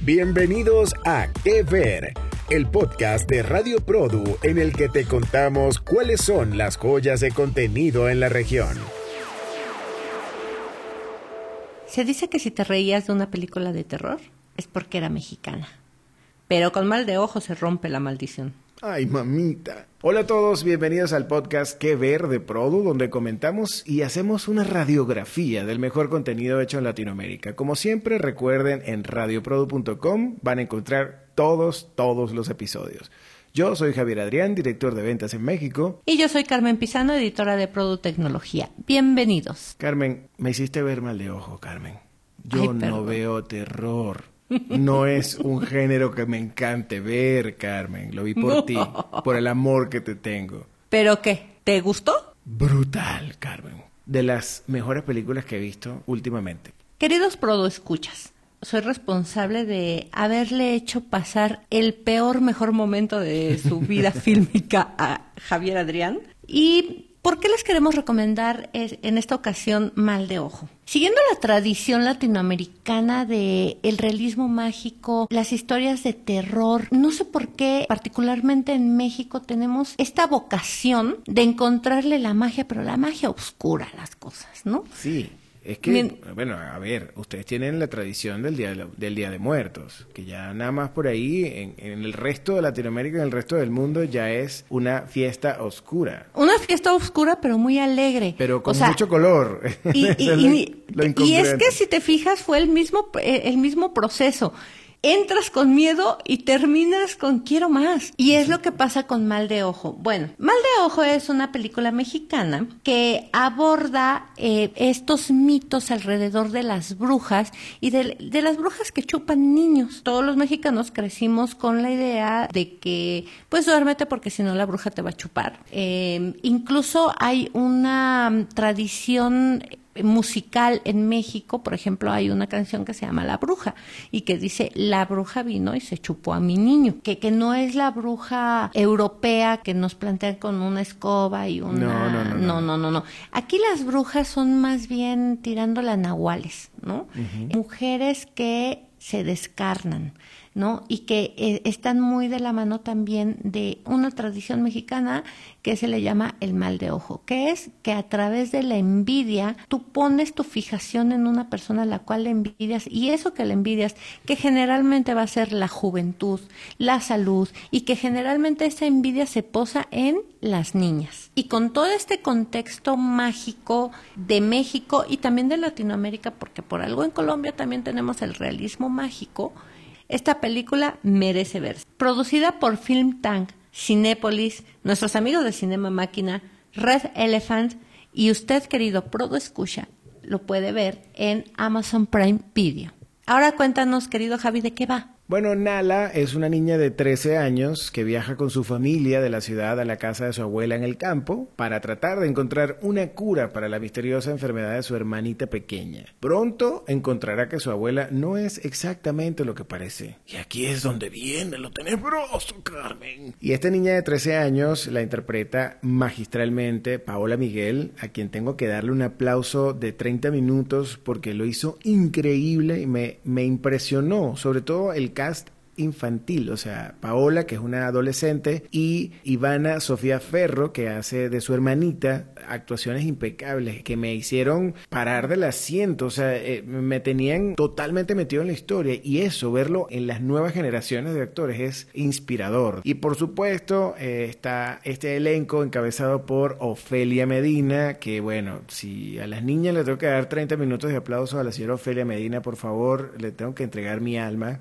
Bienvenidos a Que Ver, el podcast de Radio Produ en el que te contamos cuáles son las joyas de contenido en la región. Se dice que si te reías de una película de terror es porque era mexicana. Pero con mal de ojo se rompe la maldición. Ay, mamita. Hola a todos, bienvenidos al podcast Que Ver de Produ, donde comentamos y hacemos una radiografía del mejor contenido hecho en Latinoamérica. Como siempre, recuerden, en radioprodu.com van a encontrar todos, todos los episodios. Yo soy Javier Adrián, director de ventas en México. Y yo soy Carmen Pisano, editora de Produ Tecnología. Bienvenidos. Carmen, me hiciste ver mal de ojo, Carmen. Yo no veo terror. No es un género que me encante ver, Carmen. Lo vi por ti, por el amor que te tengo. ¿Pero qué? ¿Te gustó? Brutal, Carmen. De las mejores películas que he visto últimamente. Queridos Produ Escuchas, soy responsable de haberle hecho pasar el peor mejor momento de su vida fílmica a Javier Adrián. ¿Y por qué les queremos recomendar en esta ocasión Mal de Ojo? Siguiendo la tradición latinoamericana de el realismo mágico, las historias de terror, no sé por qué particularmente en México tenemos esta vocación de encontrarle la magia, pero la magia oscura las cosas, ¿no? Sí. Es que, bueno, a ver, ustedes tienen la tradición del Día de, del día de Muertos, que ya nada más por ahí, en, el resto de Latinoamérica, en el resto del mundo, ya es una fiesta oscura. Una fiesta oscura, pero muy alegre. Pero con mucho color. Y, y, es que si te fijas, fue el mismo, eh, el mismo proceso entras con miedo y terminas con quiero más. Y es lo que pasa con Mal de Ojo. Bueno, Mal de Ojo es una película mexicana que aborda eh, estos mitos alrededor de las brujas y de, las brujas que chupan niños. Todos los mexicanos crecimos con la idea de que pues duérmete porque si no la bruja te va a chupar. Eh, incluso hay una tradición musical en México, por ejemplo, hay una canción que se llama La Bruja y que dice La bruja vino y se chupó a mi niño, que, que no es la bruja europea que nos plantean con una escoba y una... No, no, no. No, no, no. no. Aquí las brujas son más bien tirando las nahuales, ¿no? Mujeres que se descarnan, ¿no? Y que eh, están muy de la mano también de una tradición mexicana que se le llama el mal de ojo, que es que a través de la envidia tú pones tu fijación en una persona a la cual le envidias y eso que le envidias, que generalmente va a ser la juventud, la salud y que generalmente esa envidia se posa en las niñas. Y con todo este contexto mágico de México y también de Latinoamérica, porque por algo en Colombia también tenemos el realismo mágico, esta película merece verse. Producida por Film Tank, Cinépolis, nuestros amigos de Cinema Máquina, Red Elephant y usted, querido Prodo Escucha, lo puede ver en Amazon Prime Video. Ahora cuéntanos, querido Javi, ¿de qué va? Bueno, Nala es una niña de 13 años que viaja con su familia de la ciudad a la casa de su abuela en el campo para tratar de encontrar una cura para la misteriosa enfermedad de su hermanita pequeña. Pronto encontrará que su abuela no es exactamente lo que parece. Y aquí es donde viene lo tenebroso, Carmen. Y esta niña de 13 años la interpreta magistralmente Paola Miguel, a quien tengo que darle un aplauso de 30 minutos porque lo hizo increíble y me, me impresionó, sobre todo el cast infantil, o sea, Paola, que es una adolescente, y Ivana Sofía Ferro, que hace de su hermanita actuaciones impecables, que me hicieron parar del asiento, o sea, eh, me tenían totalmente metido en la historia, y eso, verlo en las nuevas generaciones de actores, es inspirador. Y por supuesto, eh, está este elenco encabezado por Ofelia Medina, que bueno, si a las niñas les tengo que dar 30 minutos de aplauso a la señora Ofelia Medina, por favor, le tengo que entregar mi alma.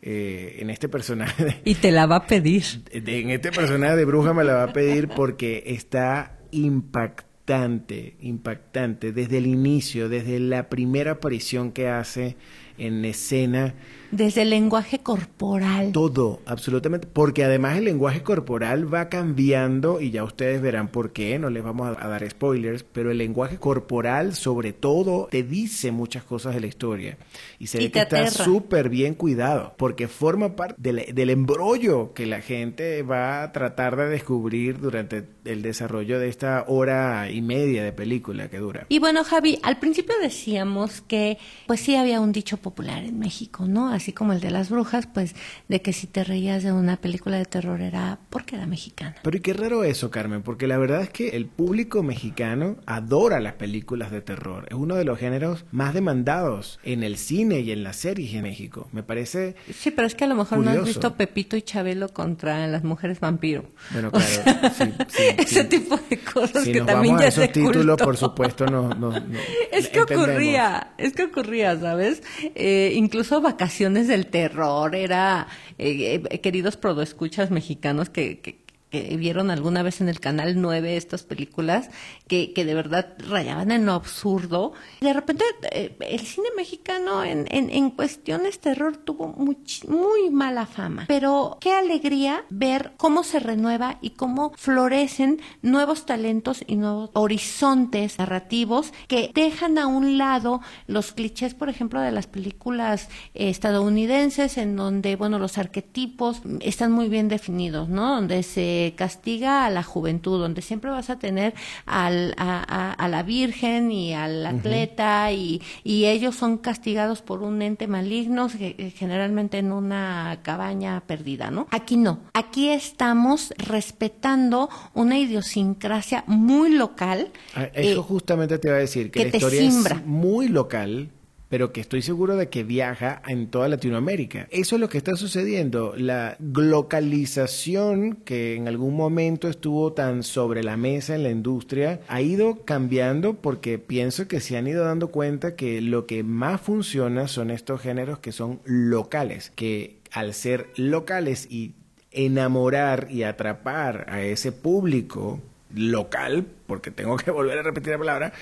Eh, en este personaje. y te la va a pedir. en este personaje de bruja me la va a pedir porque está impactante, impactante desde el inicio, desde la primera aparición que hace en escena desde el lenguaje corporal. Todo, absolutamente. Porque además el lenguaje corporal va cambiando y ya ustedes verán por qué, no les vamos a, dar spoilers, pero el lenguaje corporal sobre todo te dice muchas cosas de la historia. Y se ve que está súper bien cuidado, porque forma parte del, del embrollo que la gente va a tratar de descubrir durante el desarrollo de esta hora y media de película que dura. Y bueno, Javi, al principio decíamos que pues sí había un dicho popular en México, ¿no? Así como el de las brujas, pues de que si te reías de una película de terror era porque era mexicana. Pero y qué raro eso, Carmen, porque la verdad es que el público mexicano adora las películas de terror. Es uno de los géneros más demandados en el cine y en las series en México. Me parece Sí, pero es que a lo mejor no has visto Pepito y Chabelo contra las mujeres vampiro. Bueno, claro, sí, sí, ese tipo de cosas si que nos también vamos ya a esos títulos, culto. por supuesto, no, no, no Es que entendemos. ocurría, es que ocurría, ¿sabes? Eh, incluso Vacaciones del Terror era, eh, eh, queridos prodoescuchas mexicanos que, que, que vieron alguna vez en el canal 9 estas películas que, que de verdad rayaban en lo absurdo. De repente eh, el cine mexicano en, en, en cuestiones terror tuvo much- muy mala fama. Pero qué alegría ver cómo se renueva y cómo florecen nuevos talentos y nuevos horizontes narrativos que dejan a un lado los clichés, por ejemplo, de las películas eh, estadounidenses en donde, bueno, los arquetipos están muy bien definidos, ¿no? Donde se castiga a la juventud, donde siempre vas a tener al, a, a- a la virgen y al atleta y, y ellos son castigados por un ente maligno, ge- generalmente en una cabaña perdida, ¿no? Aquí no. Aquí estamos respetando una idiosincrasia muy local. Ah, Eso eh, justamente te iba a decir, que, que la historia simbra. es muy local, pero que estoy seguro de que viaja en toda Latinoamérica. Eso es lo que está sucediendo. La globalización que en algún momento estuvo tan sobre la mesa en la industria ha ido cambiando porque pienso que se han ido dando cuenta que lo que más funciona son estos géneros que son locales, que al ser locales y enamorar y atrapar a ese público local, porque tengo que volver a repetir la palabra,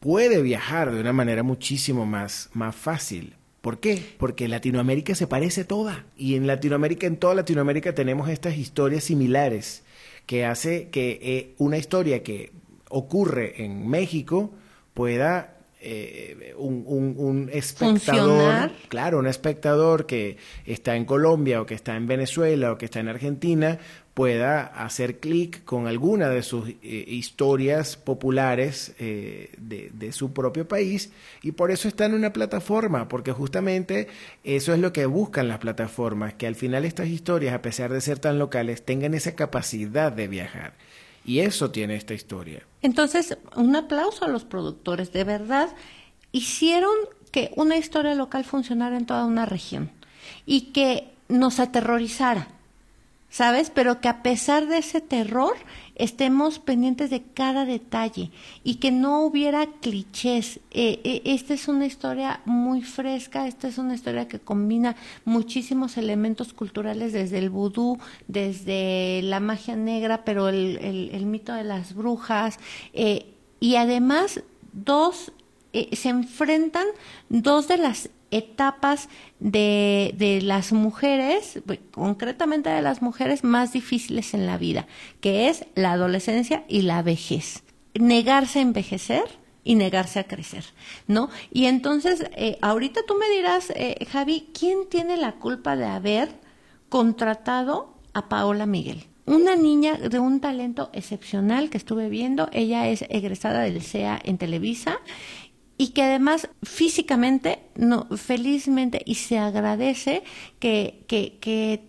puede viajar de una manera muchísimo más, más fácil. ¿Por qué? Porque Latinoamérica se parece toda. Y en Latinoamérica, en toda Latinoamérica tenemos estas historias similares que hace que eh, una historia que ocurre en México pueda eh, un, un- un espectador, Funcionar. claro, un espectador que está en Colombia o que está en Venezuela o que está en Argentina pueda hacer clic con alguna de sus eh, historias populares eh, de, de su propio país y por eso está en una plataforma, porque justamente eso es lo que buscan las plataformas, que al final estas historias, a pesar de ser tan locales, tengan esa capacidad de viajar. Y eso tiene esta historia. Entonces, un aplauso a los productores. De verdad, hicieron que una historia local funcionara en toda una región y que nos aterrorizara, ¿sabes? Pero que a pesar de ese terror estemos pendientes de cada detalle y que no hubiera clichés. Eh, eh, esta es una historia muy fresca, esta es una historia que combina muchísimos elementos culturales desde el vudú, desde la magia negra, pero el, el- el mito de las brujas eh, y además dos eh, se enfrentan dos de las etapas de, de las mujeres, concretamente de las mujeres más difíciles en la vida, que es la adolescencia y la vejez. Negarse a envejecer y negarse a crecer, ¿no? Y entonces, eh, ahorita tú me dirás, eh, Javi, ¿quién tiene la culpa de haber contratado a Paola Miguel? Una niña de un talento excepcional que estuve viendo, ella es egresada del CEA en Televisa y que además físicamente, no, felizmente, y se agradece que, que, que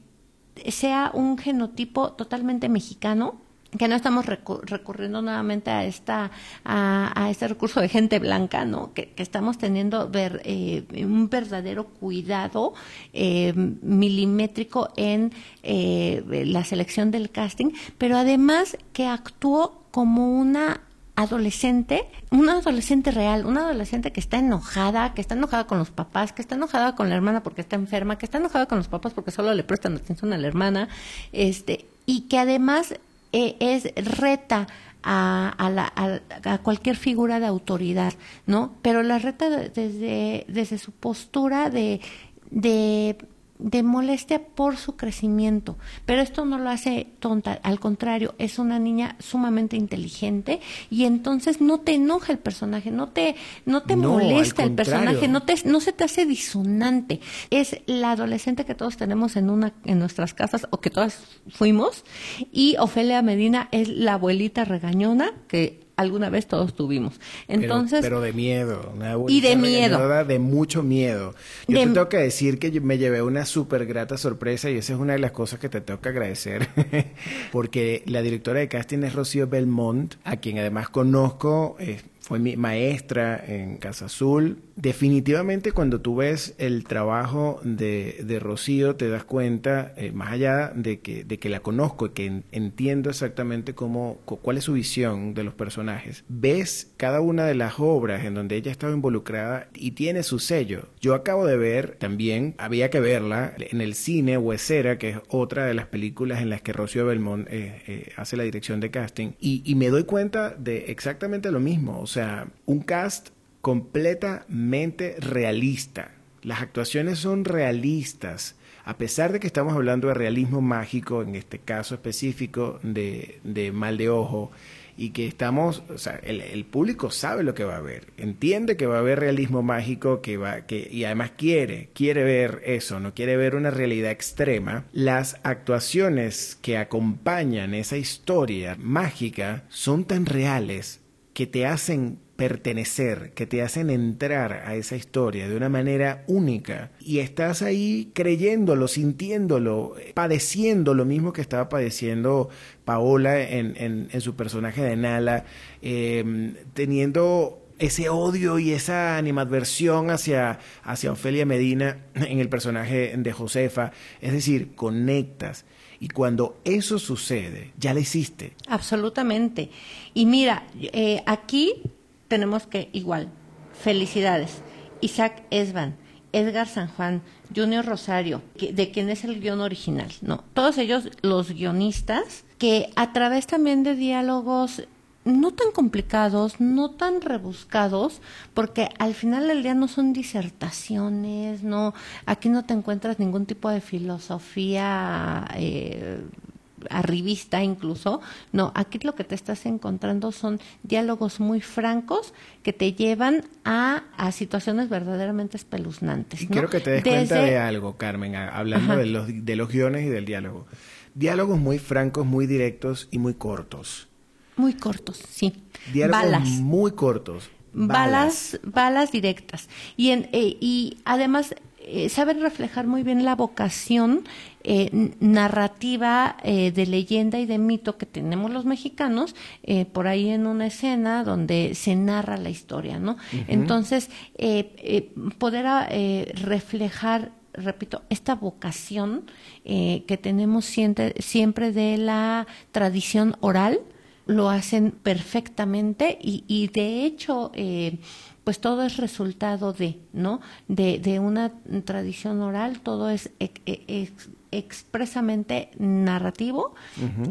sea un genotipo totalmente mexicano, que no estamos recu- recurriendo nuevamente a esta a, a este recurso de gente blanca, ¿no? Que, que estamos teniendo eh, un verdadero cuidado eh, milimétrico en eh, la selección del casting, pero además que actuó como una adolescente, una adolescente real, una adolescente que está enojada, que está enojada con los papás, que está enojada con la hermana porque está enferma, que está enojada con los papás porque solo le prestan atención a la hermana, este, y que además eh, es reta a, a, la- a- a cualquier figura de autoridad, ¿no? Pero la reta de- desde, desde su postura de, de de molestia por su crecimiento. Pero esto no lo hace tonta, al contrario, es una niña sumamente inteligente y entonces no te enoja el personaje, no te, no te No, molesta el personaje, no te, no se te hace disonante. Es la adolescente que todos tenemos en una, en nuestras casas o que todas fuimos y Ofelia Medina es la abuelita regañona que alguna vez todos tuvimos. Entonces, pero, de miedo, y de miedo, de mucho miedo. Yo te tengo que decir que me llevé una súper grata sorpresa y esa es una de las cosas que te tengo que agradecer, porque la directora de casting es Rocío Belmont, a quien además conozco. Eh, fue mi maestra en Casa Azul. Definitivamente cuando tú ves el trabajo de, de Rocío te das cuenta, eh, más allá de que, de que la conozco y que entiendo exactamente cómo, cuál es su visión de los personajes, ves cada una de las obras en donde ella ha estado involucrada y tiene su sello. Yo acabo de ver también, había que verla, en el cine Huesera, que es otra de las películas en las que Rocío Belmont eh, eh, hace la dirección de casting, y, y me doy cuenta de exactamente lo mismo. Sea, un cast completamente realista. Las actuaciones son realistas. A pesar de que estamos hablando de realismo mágico, en este caso específico de, mal de ojo, y que estamos, o sea, el, público sabe lo que va a ver, entiende que va a haber realismo mágico, que va, que, y además quiere, quiere ver eso, no quiere ver una realidad extrema. Las actuaciones que acompañan esa historia mágica son tan reales que te hacen pertenecer, que te hacen entrar a esa historia de una manera única y estás ahí creyéndolo, sintiéndolo, padeciendo lo mismo que estaba padeciendo Paola en, su personaje de Nala, em, teniendo ese odio y esa animadversión hacia, hacia Ofelia Medina en el personaje de Josefa, es decir, conectas. Y cuando eso sucede, ya lo hiciste. Absolutamente. Y mira, eh, aquí tenemos que, igual, felicidades. Isaac Esban, Edgar San Juan, Junior Rosario, de quien es el guion original, ¿no? Todos ellos, los guionistas, que a través también de diálogos no tan complicados, no tan rebuscados, porque al final del día no son disertaciones, no, aquí no te encuentras ningún tipo de filosofía eh, arribista incluso, no, aquí lo que te estás encontrando son diálogos muy francos que te llevan a, a situaciones verdaderamente espeluznantes. Y quiero que te des cuenta de algo, Carmen, hablando de los, de los guiones y del diálogo. Diálogos muy francos, muy directos y muy cortos. Muy cortos, sí. balas. muy cortos. Balas, balas, directas. Y, en, eh, y además eh, saben reflejar muy bien la vocación eh, narrativa de leyenda y de mito que tenemos los mexicanos por ahí en una escena donde se narra la historia, ¿no? Entonces, poder reflejar repito, esta vocación que tenemos siempre, siempre de la tradición oral, lo hacen perfectamente y, y de hecho eh, pues todo es resultado de no de, de una tradición oral todo es expresamente narrativo.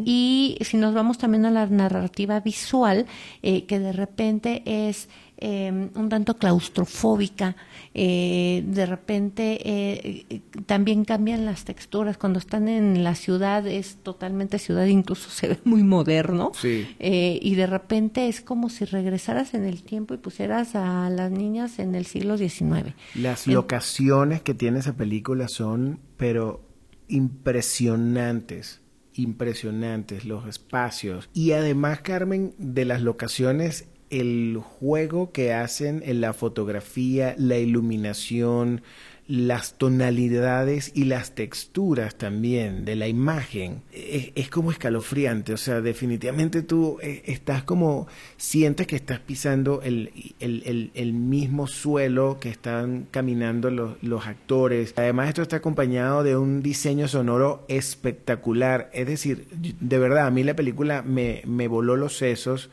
Y si nos vamos también a la narrativa visual eh, que de repente es Em, un tanto claustrofóbica, eh, de repente eh, también cambian las texturas, cuando están en la ciudad es totalmente ciudad, incluso se ve muy moderno, eh, y de repente es como si regresaras en el tiempo y pusieras a las niñas en el siglo XIX. Las locaciones que tiene esa película son, pero impresionantes impresionantes los espacios. Y además Carmen de las locaciones el juego que hacen en la fotografía, la iluminación, las tonalidades y las texturas también de la imagen es, como escalofriante, o sea, definitivamente tú eh, estás como, sientes que estás pisando el, el, mismo suelo que están caminando los, los, actores. Además esto está acompañado de un diseño sonoro espectacular, es decir, de verdad, a mí la película me, me voló los sesos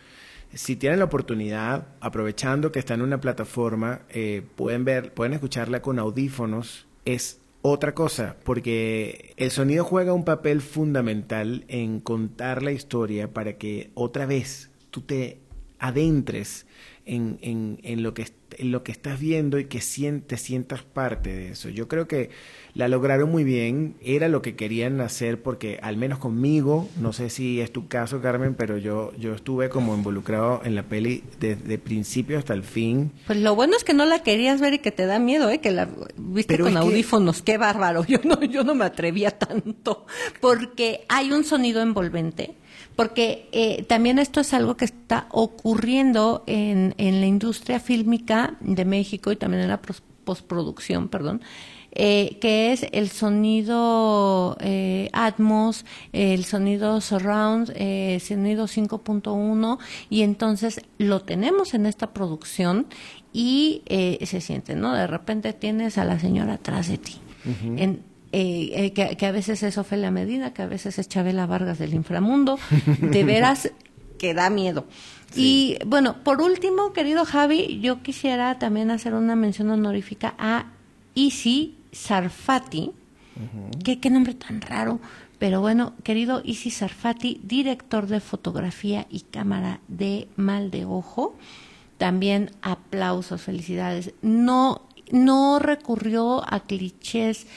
si tienen la oportunidad, aprovechando que está en una plataforma, eh, pueden ver, pueden escucharla con audífonos. Es otra cosa, porque el sonido juega un papel fundamental en contar la historia para que otra vez tú te adentres en, en, en lo que lo que estás viendo y que te sientas parte de eso. Yo creo que la lograron muy bien, era lo que querían hacer porque al menos conmigo, no sé si es tu caso Carmen, pero yo, yo estuve como involucrado en la peli desde principio hasta el fin. Pues lo bueno es que no la querías ver y que te da miedo, ¿eh? que la viste con audífonos, qué bárbaro, yo no, yo no me atrevía tanto porque hay un sonido envolvente porque eh, también esto es algo que está ocurriendo en, en la industria fílmica de México y también en la postproducción, perdón, eh, que es el sonido eh, Atmos, el sonido Surround, eh, sonido 5.1 y entonces lo tenemos en esta producción y eh, se siente, ¿no? De repente tienes a la señora atrás de ti. en, eh, que, que, a veces es Ofelia Medina, que a veces es Chabela Vargas del inframundo, de veras que da miedo. Sí. Y bueno, por último, querido Javi, yo quisiera también hacer una mención honorífica a Isi Sarfati, uh -huh. ¿Qué, qué nombre tan raro, pero bueno, querido Isi Sarfati, director de fotografía y cámara de Mal de Ojo, también aplausos, felicidades. No, no recurrió a clichés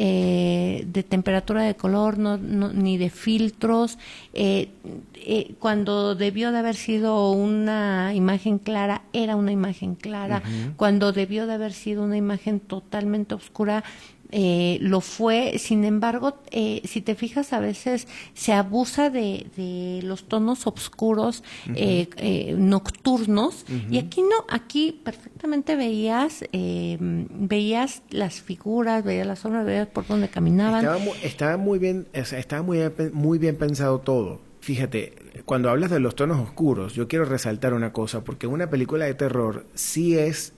eh, de temperatura de color, no, no, ni de filtros. Eh, eh, cuando debió de haber sido una imagen clara, era una imagen clara. Uh -huh. Cuando debió de haber sido una imagen totalmente oscura, eh, lo fue, sin embargo, eh, si te fijas, a veces se abusa de, de los tonos oscuros, uh -huh. eh, eh, nocturnos, uh -huh. y aquí no, aquí perfectamente veías, eh, veías las figuras, veías las sombras, veías por dónde caminaban. Estaba muy bien, estaba muy, muy bien pensado todo. Fíjate, cuando hablas de los tonos oscuros, yo quiero resaltar una cosa, porque una película de terror sí es,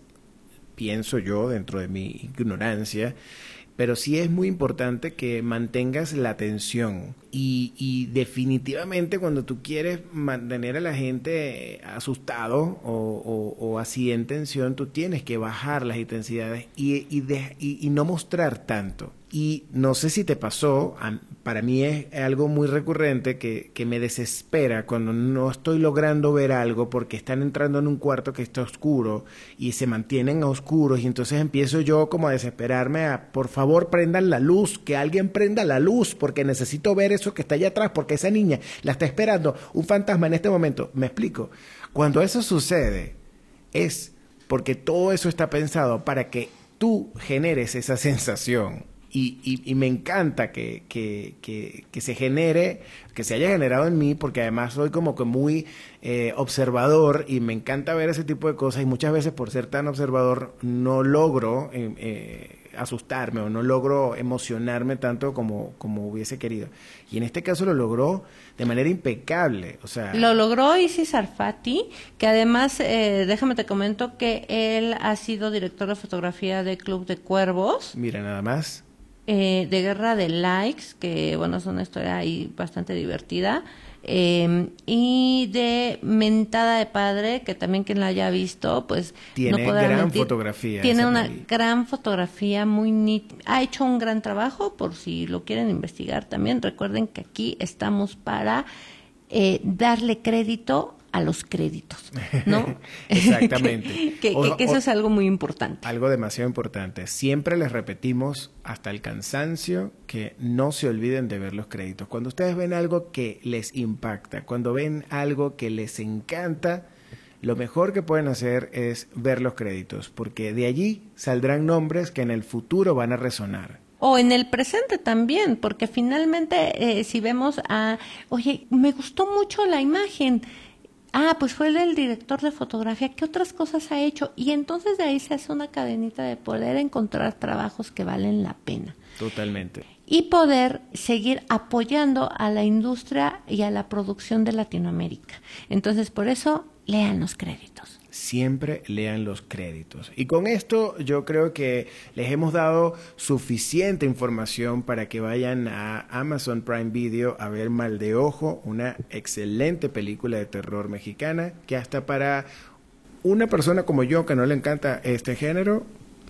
pienso yo, dentro de mi ignorancia, pero sí es muy importante que mantengas la atención y, y, definitivamente cuando tú quieres mantener a la gente asustado o, así en tensión, tú tienes que bajar las intensidades y, y, y no mostrar tanto. Y no sé si te pasó, para mí es algo muy recurrente que, que, me desespera cuando no estoy logrando ver algo porque están entrando en un cuarto que está oscuro y se mantienen oscuros y entonces empiezo yo como a desesperarme a, por favor, prendan la luz, que alguien prenda la luz porque necesito ver eso que está allá atrás porque esa niña la está esperando un fantasma en este momento. Me explico. Cuando eso sucede es porque todo eso está pensado para que tú generes esa sensación y, y, me encanta que, que, que, que, se genere, que se haya generado en mí, porque además soy como que muy eh, observador y me encanta ver ese tipo de cosas y muchas veces por ser tan observador no logro eh, eh, asustarme o no logro emocionarme tanto como, como hubiese querido. Y en este caso lo logró de manera impecable. O sea, lo logró Isis Sarfati, que además, eh, déjame te comento que él ha sido director de fotografía de Club de Cuervos. Mira, nada más eh, de Guerra de Likes, que bueno, es una historia ahí bastante divertida. Eh, y de Mentada de Padre, que también quien la haya visto, pues tiene no gran mentir, fotografía. Tiene una gran fotografía, muy Ha hecho un gran trabajo, por si lo quieren investigar también. Recuerden que aquí estamos para eh, darle crédito a los créditos, ¿no? Exactamente. que, que, o, que, eso o, es algo muy importante. Algo demasiado importante. Siempre les repetimos hasta el cansancio que no se olviden de ver los créditos. Cuando ustedes ven algo que les impacta, cuando ven algo que les encanta, lo mejor que pueden hacer es ver los créditos, porque de allí saldrán nombres que en el futuro van a resonar o en el presente también, porque finalmente eh, si vemos a, oye, me gustó mucho la imagen, Ah, pues fue el director de fotografía. ¿Qué otras cosas ha hecho? Y entonces de ahí se hace una cadenita de poder encontrar trabajos que valen la pena. Totalmente. Y poder seguir apoyando a la industria y a la producción de Latinoamérica. Entonces, por eso, lean los créditos siempre lean los créditos. Y con esto yo creo que les hemos dado suficiente información para que vayan a Amazon Prime Video a ver Mal de Ojo, una excelente película de terror mexicana que hasta para una persona como yo que no le encanta este género,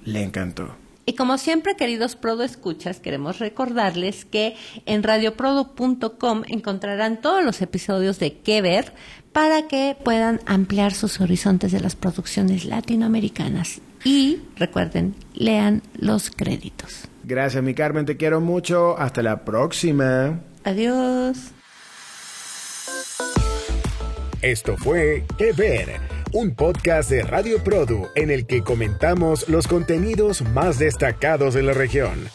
le encantó. Y como siempre, queridos Prodo Escuchas, queremos recordarles que en radioprodo.com encontrarán todos los episodios de Que Ver para que puedan ampliar sus horizontes de las producciones latinoamericanas. Y recuerden, lean los créditos. Gracias, mi Carmen, te quiero mucho. Hasta la próxima. Adiós. Esto fue Que Ver un podcast de Radio Produ en el que comentamos los contenidos más destacados de la región.